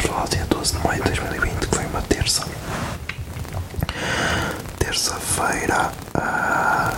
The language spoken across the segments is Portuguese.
Mas já vamos falar do dia 12 de maio de 2020, que foi uma terça. Terça-feira. ah,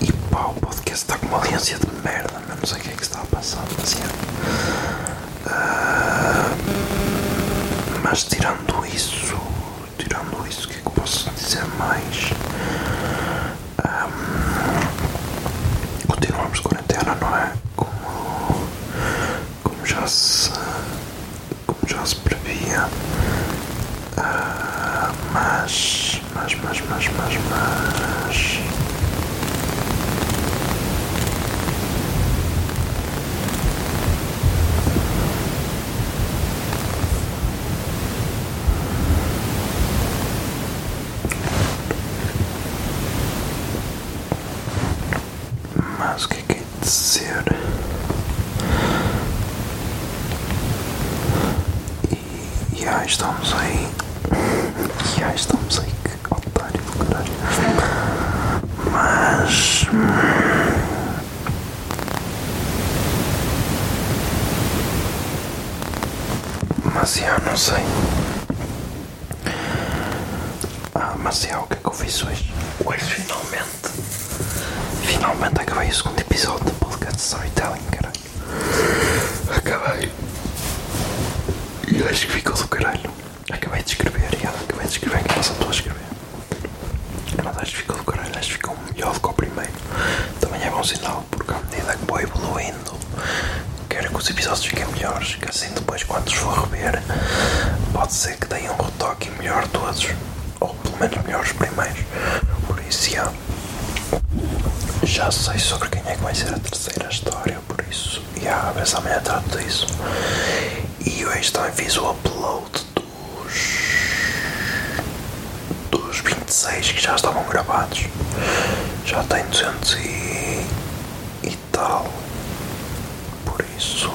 E pá, o podcast está com uma audiência de merda, não sei o que é que está a passar. Mas, é. Ah, mas tirando isso, tirando isso, o que é que eu posso dizer mais? Ahm, continuamos de quarentena, não é? Como, como já se já se previa. Mas, mas, mas, mas, mas, mas. Mas o que é que é de dizer? E, e aí estamos aí. Aí estamos aí, que otário do caralho. Mas. Mas já não sei. Ah, mas já o que é que eu fiz hoje? Hoje finalmente. Finalmente acabei o segundo episódio do podcast Storytelling, caralho. Acabei. Acho que ficou do caralho. Acabei de escrever, e acabei de escrever, que passa estou a escrever. Mas acho que ficou do caralho, acho que ficou melhor do que o primeiro. Também é bom sinal, porque à medida que vou evoluindo, quero que os episódios fiquem melhores, que assim depois quando os for rever, pode ser que deem um retoque melhor todos. Ou pelo menos melhor os primeiros. Por isso, já. Já sei sobre quem é que vai ser a terceira história, por isso, e a se amanhã trato disso. E hoje também fiz o upload dos. dos 26 que já estavam gravados. Já tem 200 e. e tal. Por isso.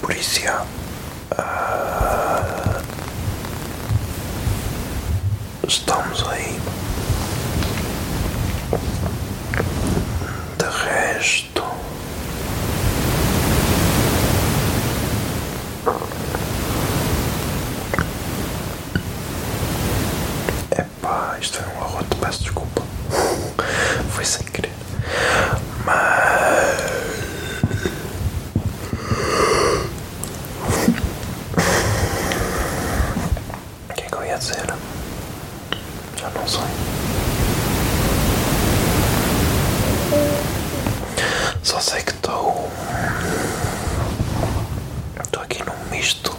Por isso, já. Ah, estamos aí. De resto. Epá, isto foi um arroto, peço desculpa. Foi sem querer. Mas. O que que eu ia dizer? Já não sei. Só sei que estou. Estou aqui num misto.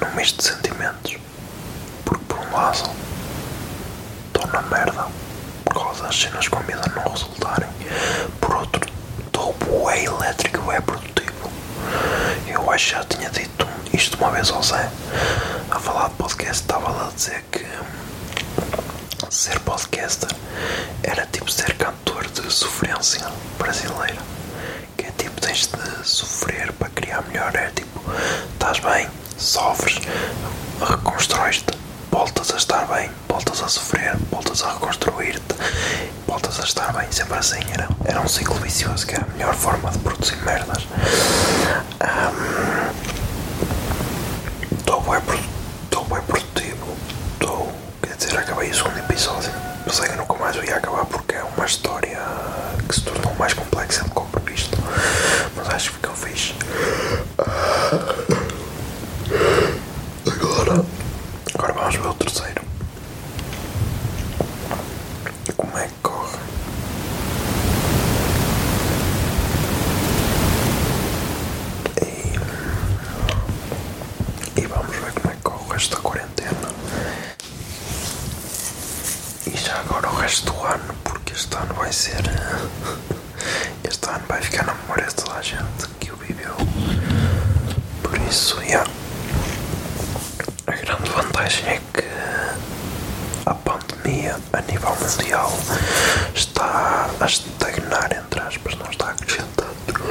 Num misto de sentimentos. Porque por um lado estou na merda por causa das cenas com vida não resultarem. Por outro, estou bué elétrico, bué produtivo. Eu acho que já tinha dito isto uma vez ao Zé. A falar de podcast estava lá a dizer que ser podcaster era tipo ser cantor de sofrência brasileira. Que é tipo, tens de sofrer para criar melhor. É tipo, estás bem, sofres, reconstróis-te, voltas a estar bem, voltas a sofrer, voltas a reconstruir-te, voltas a estar bem, sempre assim. Era, era um ciclo vicioso que era a melhor forma de produzir merdas. Estou Vamos ver o terceiro. Como é que corre? E, e vamos ver como é que corre esta quarentena. E já agora o resto do ano, porque este ano vai ser. Este ano vai ficar na memória de toda a gente que o viveu. Por isso, yeah vantagem é que a pandemia a nível mundial está a estagnar, entre aspas, não está a crescer tanto.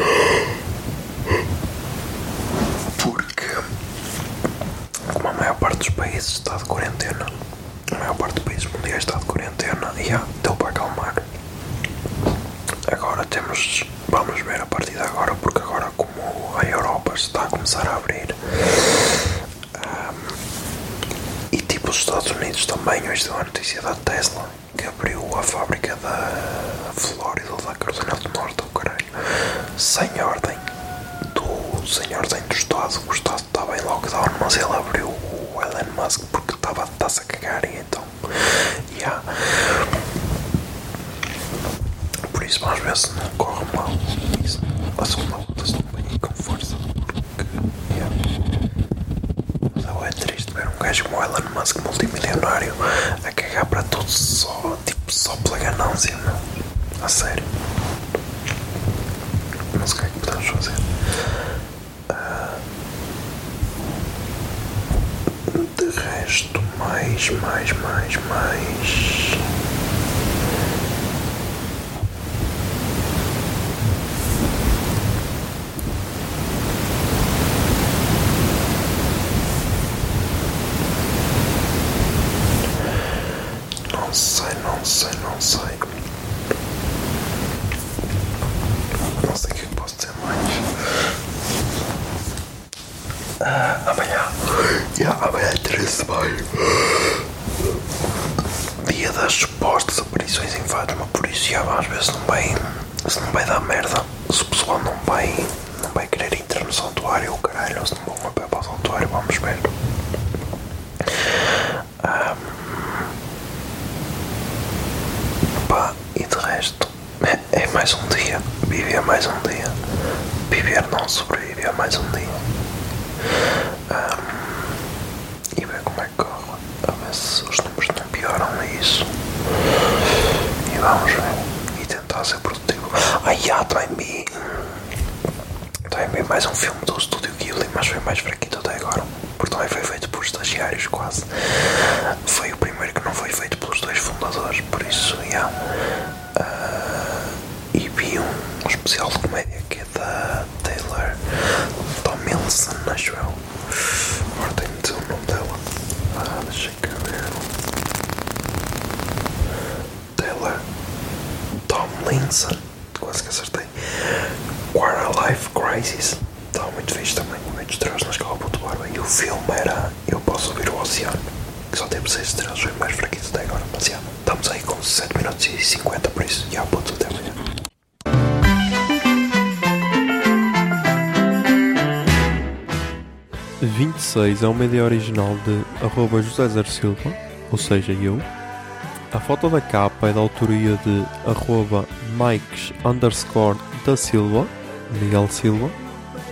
Porque, como a maior parte dos países está de quarentena, a maior parte dos países mundiais está de quarentena e já deu para acalmar. Agora temos, vamos ver a partir de agora, porque agora como a Europa está a começar a abrir e tipo os Estados Unidos também, hoje deu a notícia da Tesla que abriu a fábrica da Flórida da Carolina do Norte, ou caralho, sem ordem do ordem do Estado, o Estado estava em lockdown, mas ele abriu o Elon Musk porque estava a cagar e então yeah. por isso ver se não corre mal. Isso, a segunda luta se não vem aí com força porque yeah. Mas é bué triste ver um gajo como o Elon Musk multimilionário a cagar para tudo só, tipo, só pela ganância, meu. A sério. Não sei o que é que podemos fazer. Ah, de resto, mais, mais, mais, mais. Não sei, não sei, não sei. Não sei o que é que posso dizer mais. Ah, amanhã. Yeah, amanhã 13 de maio. Dia das supostas aparições em Fátima, por isso já ver se não vai. Se não vai dar merda. Se o pessoal não vai. Não vai querer entrar no santuário, ou caralho, se não vão a pé para o santuário, vamos ver. Pá, e de resto, é, é mais um dia. Viver mais um dia. Viver não sobreviver a mais um dia. Ahm, e ver como é que corre. A ver se os números não pioram a isso. E vamos ver. E tentar ser produtivo. Ah, já, também vi. Também vi mais um filme do Estúdio Ghibli, mas foi mais fraquito até agora. Porque também foi feito por estagiários, quase. Foi o primeiro que não foi feito pelos dois fundadores, por isso, já. Ah, e vi um especial de comédia que é da Taylor Tomlinson, acho eu. Agora tenho de dizer o nome dela. Ah, deixa eu ver. Taylor Tomlinson, quase que acertei. Quarter Life Crisis. Estava muito fixe também, muito estrelas na escola Ponto. E o filme era Eu Posso Ouvir o Oceano, que só teve 6 estrelas, foi mais fraquito até agora. Mas já, estamos aí com 7 minutos e 50, por isso, já, puto, até amanhã. 26 é uma ideia original de arroba José Zer Silva, ou seja, eu. A foto da capa é da autoria de arroba Mikes underscore da Silva, Miguel Silva,